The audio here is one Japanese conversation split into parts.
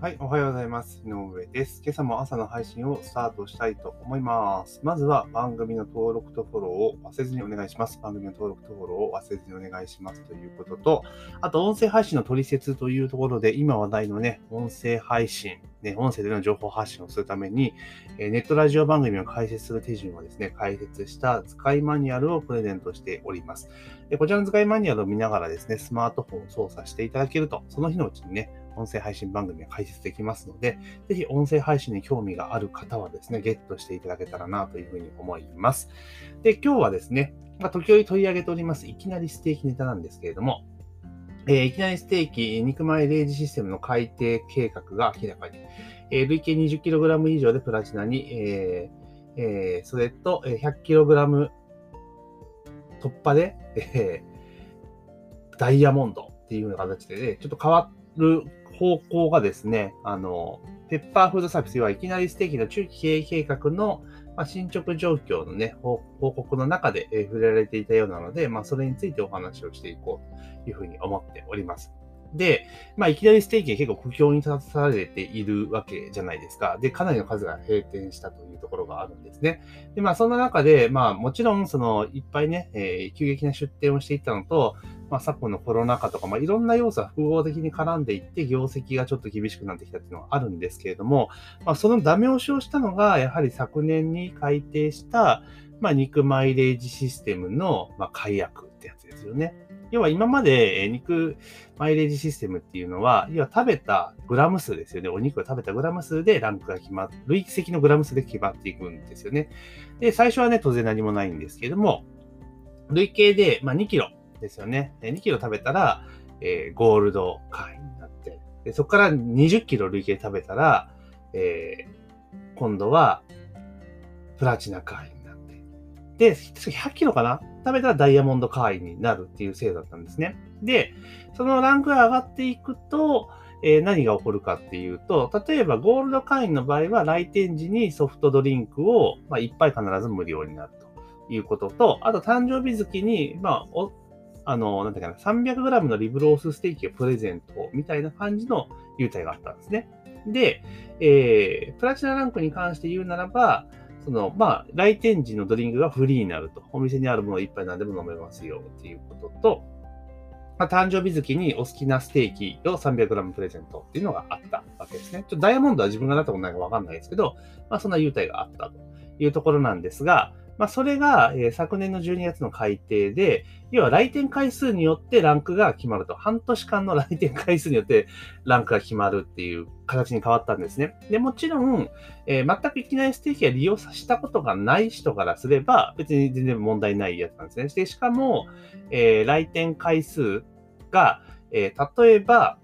はい、おはようございます。井上です。今朝も朝の配信をスタートしたいと思います。まずは番組の登録とフォローを忘れずにお願いします。番組の登録とフォローを忘れずにお願いしますということと、あと音声配信の取説というところで、今話題のね、音声配信、ね、音声での情報発信をするために、えネットラジオ番組を開設する手順をですね、解説した使いマニュアルをプレゼントしております。でこちらの使いマニュアルを見ながらですね、スマートフォンを操作していただけると、その日のうちにね、音声配信番組が開設できますので、ぜひ音声配信に興味がある方はですね、ゲットしていただけたらなというふうに思います。で、今日はですね、まあ、時折取り上げております、いきなりステーキネタなんですけれども、えーいきなりステーキ肉前0時システムの改定計画が明らかに、えー累計 20kg 以上でプラチナに、えーえーそれと 100kg 突破で、えーダイヤモンドっていうような形で、ね、ちょっと変わる方向がですね、あの、ペッパーフードサービス、はいきなりステーキの中期経営計画の、ま、進捗状況のね、報告の中で、え触れられていたようなので、まあ、それについてお話をしていこうというふうに思っております。で、まあ、いきなりステーキが結構苦境に立たされているわけじゃないですか。で、かなりの数が閉店したというところがあるんですね。で、まあ、そんな中で、まあ、もちろん、その、いっぱいね、えー急激な出店をしていったのと、まあ、昨今のコロナ禍とか、まあ、いろんな要素が複合的に絡んでいって、業績がちょっと厳しくなってきたっていうのはあるんですけれども、まあ、そのダメ押しをしたのが、やはり昨年に改定した、まあ、肉マイレージシステムの、まあ、解約ってやつですよね。要は今まで肉マイレージシステムっていうのは、要は食べたグラム数ですよね。お肉を食べたグラム数でランクが決まる、累積のグラム数で決まっていくんですよね。で、最初はね、当然何もないんですけども、累計で、まあ、2キロですよね。2キロ食べたら、えーゴールド会員になって、でそこから20キロ累計食べたら、えー今度はプラチナ会員、で、100キロかな？食べたらダイヤモンド会員になるっていう制度だったんですね。で、そのランクが上がっていくと、えー何が起こるかっていうと、例えばゴールド会員の場合は来店時にソフトドリンクを、まあ、1杯必ず無料になるということと、あと誕生日月に、まあ、おあの、なんだっけな、300g のリブロースステーキをプレゼントみたいな感じの優待があったんですね。で、えープラチナランクに関して言うならば、その、まあ、来店時のドリンクがフリーになると。お店にあるものを一杯何でも飲めますよっていうことと、まあ、誕生日月にお好きなステーキを 300g プレゼントっていうのがあったわけですね。ちょっとダイヤモンドは自分がなったことないかわかんないですけど、まあ、そんな優待があったというところなんですが、まあ、それが、えー昨年の12月の改定で、要は来店回数によってランクが決まると。半年間の来店回数によってランクが決まるっていう形に変わったんですね。で、もちろん、えー全くいきなりステーキが利用したことがない人からすれば、別に全然問題ないやつなんですね。で、しかも、えー来店回数が、えー例えば、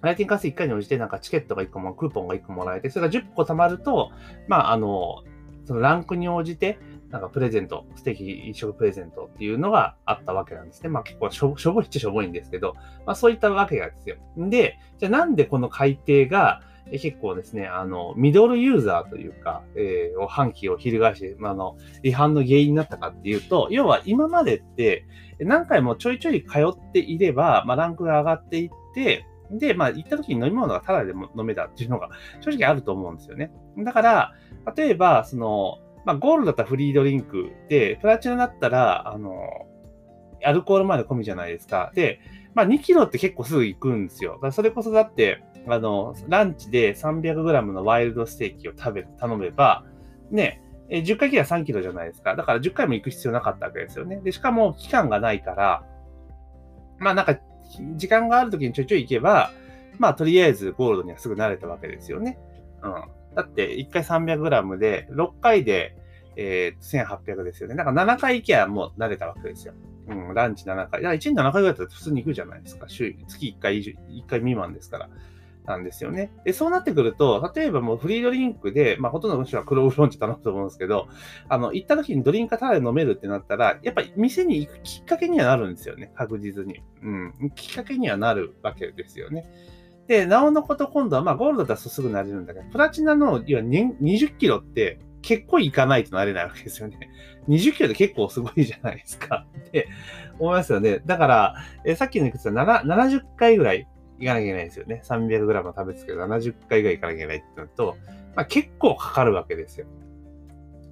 来店回数1回に応じて、なんかチケットが1個も、クーポンが1個もらえて、それが10個貯まると、まあ、あの、そのランクに応じて、なんかプレゼント、ステーキ一食プレゼントっていうのがあったわけなんですね。まあ結構しょしょぼいっちゃしょぼいんですけど、まあそういったわけなんですよ。で、じゃあなんでこの改定が、結構ですね、あの、ミドルユーザーというか、えー、を反旗を翻して、まあ、あの、違反の原因になったかっていうと、要は今までって、何回もちょいちょい通っていれば、まあ、ランクが上がっていって、で、まあ、行った時に飲み物がタダでも飲めたっていうのが正直あると思うんですよね。だから、例えば、その、まあ、ゴールドだったらフリードリンクで、プラチナだったら、あの、アルコールまで込みじゃないですか。で、まあ、2キロって結構すぐ行くんですよ。それこそだって、あの、ランチで 300g のワイルドステーキを食べ、頼めば、ね、10回切りは3キロじゃないですか。だから10回も行く必要なかったわけですよね。で、しかも期間がないから、まあなんか、時間がある時にちょいちょい行けば、まあとりあえずゴールドにはすぐ慣れたわけですよね。うん。だって1回 300g で、6回で、えー、1800ですよね。だから7回行けばもう慣れたわけですよ。うん、ランチ7回。だから1年7回ぐらいだったら普通に行くじゃないですか。週、月1回以上、1回未満ですから。なんですよね。で、そうなってくると、例えばもうフリードリンクで、まあほとんどの人は黒ウーロン茶頼むと思うんですけど、あの、行った時にドリンクタダで飲めるってなったら、やっぱり店に行くきっかけにはなるんですよね。確実に。うん。きっかけにはなるわけですよね。で、なおのこと今度は、まあゴールドだとすぐなれるんだけど、プラチナの、要は20キロって結構行かないとなれないわけですよね。20キロって結構すごいじゃないですか。って思いますよね。だから、えさっきのいくつは70回ぐらい行かなきゃいけないんですよね。300g 食べつけど70回ぐらい行かなきゃいけないってなると、まあ、結構かかるわけですよ。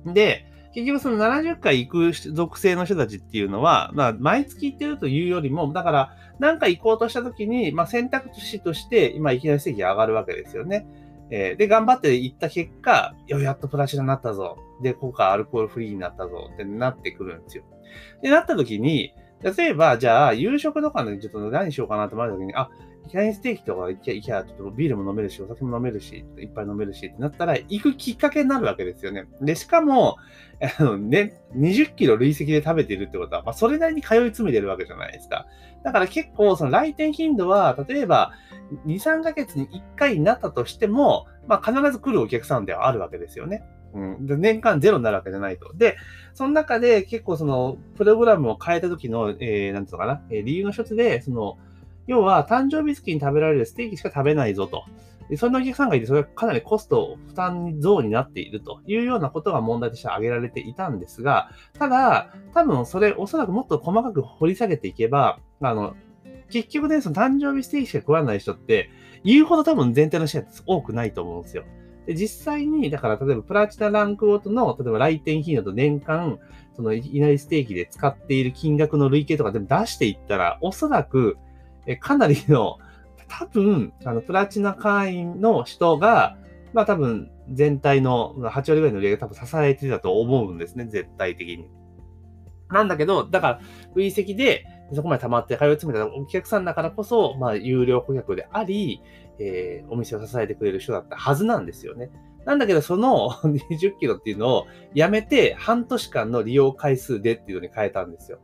で、結局その70回行く属性の人たちっていうのは、まあ、毎月行ってるというよりも、だから、なんか行こうとした時に、まあ、選択肢として、今いきなり席上がるわけですよね。えー、で、頑張って行った結果、よ、やっとプラチナになったぞ。で、今回アルコールフリーになったぞってなってくるんですよ。で、なった時に、例えば、じゃあ、夕食とかでちょっと何しようかなと思った時に、あ、イカイステーキとか行きゃ、行きゃ、ビールも飲めるし、お酒も飲めるし、いっぱい飲めるしってなったら、行くきっかけになるわけですよね。で、しかも、あのね、20キロ累積で食べてるってことは、まあ、それなりに通い詰めてるわけじゃないですか。だから結構、その来店頻度は、例えば、2、3ヶ月に1回になったとしても、まあ、必ず来るお客さんではあるわけですよね。うん、で年間ゼロになるわけじゃないと。で、その中で結構その、プログラムを変えた時の、えー、なんつうのかな、えー、理由の一つで、その、要は誕生日月に食べられるステーキしか食べないぞと。でそんなお客さんがいて、それがかなりコスト負担増になっているというようなことが問題として挙げられていたんですが、ただ、多分それおそらくもっと細かく掘り下げていけば、あの、結局ね、その誕生日ステーキしか食わない人って、言うほど多分全体のシェアって多くないと思うんですよ。で、実際に、だから例えばプラチナランクごとの、例えば来店頻度と年間、そのいなりステーキで使っている金額の累計とかでも出していったら、おそらく、えかなりの、多分、あの、プラチナ会員の人が、まあ多分、全体の8割ぐらいの売り上げ多分支えてたと思うんですね、絶対的に。なんだけど、だから、累積で、そこまで溜まって通い詰めたお客さんだからこそ、まあ、有料顧客であり、えー、お店を支えてくれる人だったはずなんですよね。なんだけど、その 20キロっていうのをやめて、半年間の利用回数でっていうのに変えたんですよ。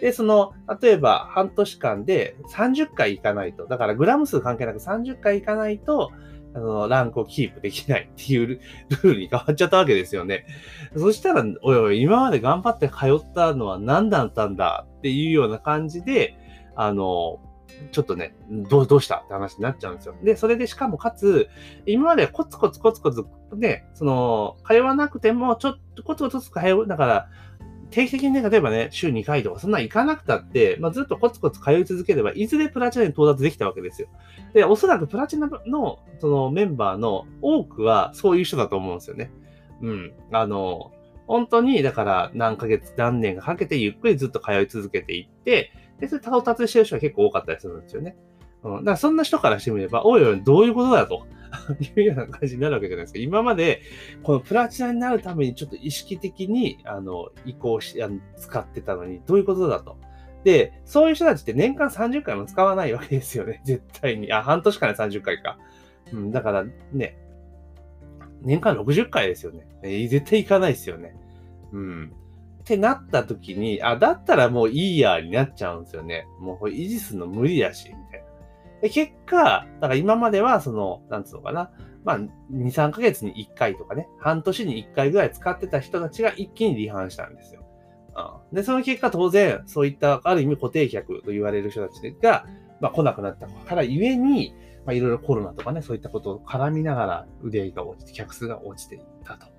で、その、例えば半年間で30回行かないと、だからグラム数関係なく30回行かないと、あの、ランクをキープできないっていう ルールに変わっちゃったわけですよね。そしたら、おいおい、今まで頑張って通ったのは何だったんだっていうような感じで、あの、ちょっとね、どう、どうしたって話になっちゃうんですよ。で、それでしかもかつ、今までコツコツコツコツ、ね、その、通わなくても、ちょっとコツコツ通う、だから、定期的にね、例えばね、週2回とか、そんな行かなくたって、まあ、ずっとコツコツ通い続ければ、いずれプラチナに到達できたわけですよ。で、おそらくプラチナの、そのメンバーの多くは、そういう人だと思うんですよね。うん。あの、本当に、だから何ヶ月、何年かけてゆっくりずっと通い続けていって、で、それ到達してる人が結構多かったりするんですよね。うん。だからそんな人からしてみれば、おいおい、どういうことだと いうような感じになるわけじゃないですか。今まで、このプラチナになるためにちょっと意識的に、あの、移行し、あの使ってたのに、どういうことだと。で、そういう人たちって年間30回も使わないわけですよね。絶対に。あ、半年間で30回か。うん、だからね、年間60回ですよね。え絶対行かないですよね。うん。ってなった時に、あ、だったらもういいやになっちゃうんですよね。もう維持するの無理だし、みたいな。で、結果、だから今まではその、なんつうのかな。まあ、2、3ヶ月に1回とかね、半年に1回ぐらい使ってた人たちが一気に離反したんですよ。うん、で、その結果当然、そういったある意味固定客と言われる人たちが、まあ来なくなったからゆえに、まあいろいろコロナとかね、そういったことを絡みながら売り上げが落ちて、客数が落ちていったと。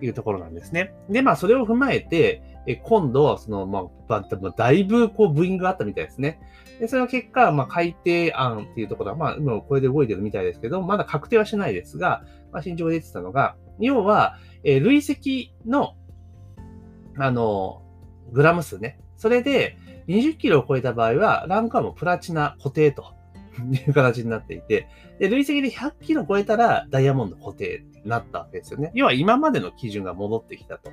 いうところなんですね。で、まあ、それを踏まえて、え今度、その、まあ、だいぶ、こう、ブーイングがあったみたいですね。で、その結果、まあ、改定案っていうところは、まあ、今これで動いてるみたいですけど、まだ確定はしないですが、まあ、進捗が出てたのが、要は、え累積の、あの、グラム数ね。それで、20キロを超えた場合は、ランクはもうプラチナ固定という形になっていて、で、累積で100キロ超えたらダイヤモンド固定になったわけですよね。要は今までの基準が戻ってきたと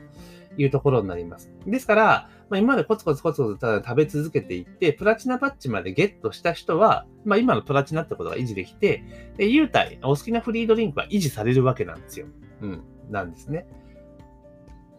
いうところになります。ですから、まあ、今までコツコツコツコツただ食べ続けていって、プラチナバッジまでゲットした人は、まあ、今のプラチナってことが維持できて、で、優待、お好きなフリードリンクは維持されるわけなんですよ。うん、なんですね。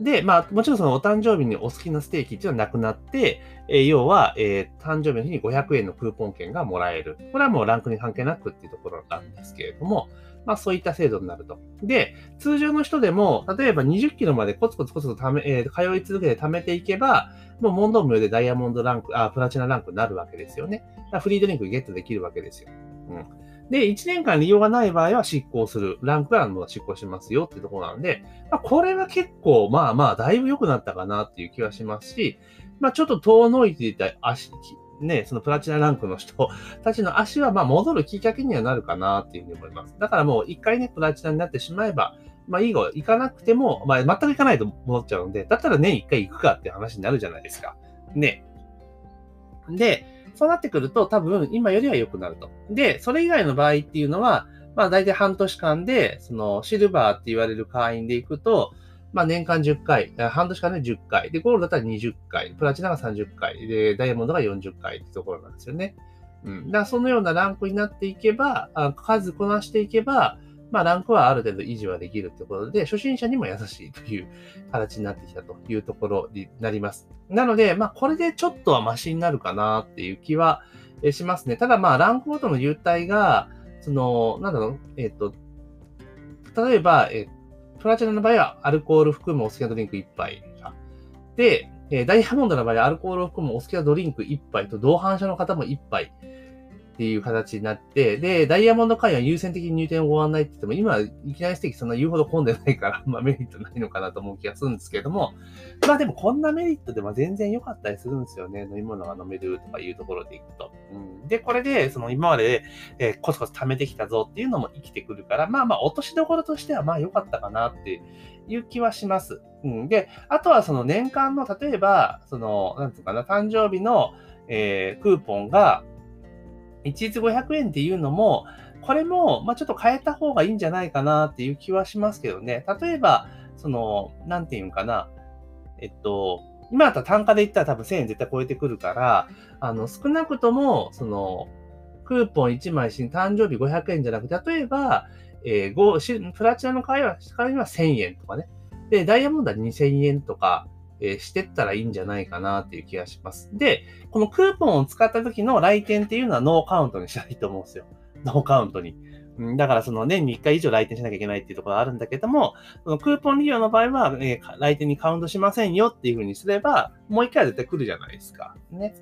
で、まあ、もちろんそのお誕生日にお好きなステーキっていうのはなくなって、えー、要は、えー、誕生日の日に500円のクーポン券がもらえる。これはもうランクに関係なくっていうところなんですけれども、まあそういった制度になると。で、通常の人でも、例えば20キロまでコツコツコツとため、えー、通い続けて貯めていけば、もう問答無用でダイヤモンドランク、あ、プラチナランクになるわけですよね。フリードリンクゲットできるわけですよ。うん。で、1年間利用がない場合は執行する。ランクがの執行しますよっていうところなんで、まあ、これは結構、まあまあ、だいぶ良くなったかなっていう気はしますし、まあちょっと遠のいていた足、ね、そのプラチナランクの人たちの足はまあ戻るきっかけにはなるかなっていうふうに思います。だからもう一回ね、プラチナになってしまえば、まあいい後行かなくても、まあ全く行かないと戻っちゃうので、だったら年一回行くかって話になるじゃないですか。ね。で、そうなってくると多分今よりは良くなると。で、それ以外の場合っていうのは、まあ大体半年間で、そのシルバーって言われる会員で行くと、まあ年間10回、半年間で10回、で、ゴールだったら20回、プラチナが30回、で、ダイヤモンドが40回ってところなんですよね。うん。だからそのようなランクになっていけば、数こなしていけば、まあ、ランクはある程度維持はできるってことで、初心者にも優しいという形になってきたというところになります。なので、まあ、これでちょっとはマシになるかなっていう気はしますね。ただ、まあ、ランクごとの優待が、その、なんだろう、えっ、ー、と、例えば、えー、プラチナの場合はアルコール含むお好きなドリンク1杯で、えー、ダイヤモンドの場合はアルコールを含むお好きなドリンク1杯と同伴者の方も1杯っていう形になって、で、ダイヤモンド会は優先的に入店をご案内って言っても、今、いきなりステーキそんな言うほど混んでないから、まあメリットないのかなと思う気がするんですけども、まあでもこんなメリットでも全然良かったりするんですよね。飲み物が飲めるとかいうところでいくと。うん、で、これで、その今まで、えー、コツコツ貯めてきたぞっていうのも生きてくるから、まあまあ落としどころとしてはまあ良かったかなっていう気はします。うん。で、あとはその年間の、例えば、その、なんつうかな、誕生日の、えー、クーポンが、一律500円っていうのも、これも、まあ、ちょっと変えた方がいいんじゃないかなっていう気はしますけどね。例えば、その、なんていうかな。えっと、今だったら単価で言ったら多分1000円絶対超えてくるから、あの、少なくとも、その、クーポン1枚し、誕生日500円じゃなくて、例えば、えー、プラチナの会話、会には1000円とかね。で、ダイヤモンドは2000円とか、え、してったらいいんじゃないかなっていう気がします。で、このクーポンを使った時の来店っていうのはノーカウントにしたいと思うんですよ。ノーカウントに。だからその年に1回以上来店しなきゃいけないっていうところがあるんだけども、そのクーポン利用の場合は、え、来店にカウントしませんよっていうふうにすれば、もう1回は絶対来るじゃないですか。ね。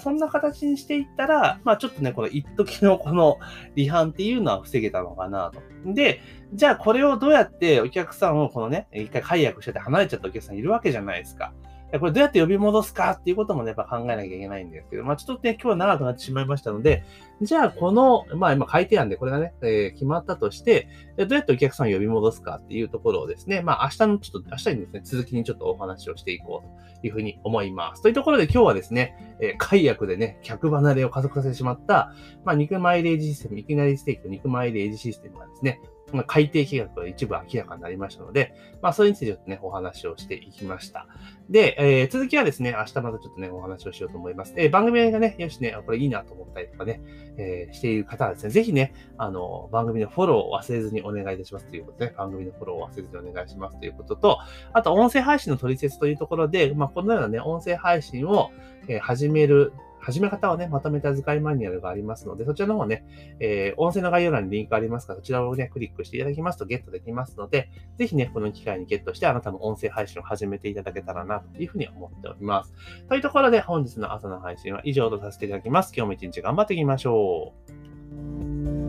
そんな形にしていったら、まあちょっとね、この一時のこの離反っていうのは防げたのかなと。で、じゃあこれをどうやってお客さんをこのね、一回解約してて離れちゃったお客さんいるわけじゃないですか。これどうやって呼び戻すかっていうこともね、やっぱ考えなきゃいけないんですけど、まあちょっとね、今日は長くなってしまいましたので、じゃあこの、まあ今改定案でこれがね、えー、決まったとして、どうやってお客さんを呼び戻すかっていうところをですね、まあ明日のちょっと、明日にですね、続きにちょっとお話をしていこうというふうに思います。というところで今日はですね、えー、解約でね、客離れを加速させてしまった、まあ肉マイレージシステム、いきなりステーキと肉マイレージシステムがですね、まあ、改定計画が一部明らかになりましたので、まあ、それについてちょっとね、お話をしていきました。で、えー、続きはですね、明日またちょっとね、お話をしようと思います。えー、番組がね、よしね、これいいなと思ったりとかね、えー、している方はですね、ぜひね、あの、番組のフォローを忘れずにお願いいたしますということで、ね、番組のフォローを忘れずにお願いしますということと、あと、音声配信の取説というところで、まあ、このようなね、音声配信を、始める始め方をね、まとめた図解マニュアルがありますので、そちらの方ね、えー、音声の概要欄にリンクありますから、そちらをね、クリックしていただきますとゲットできますので、ぜひね、この機会にゲットして、あなたの音声配信を始めていただけたらな、というふうに思っております。というところで、本日の朝の配信は以上とさせていただきます。今日も一日頑張っていきましょう。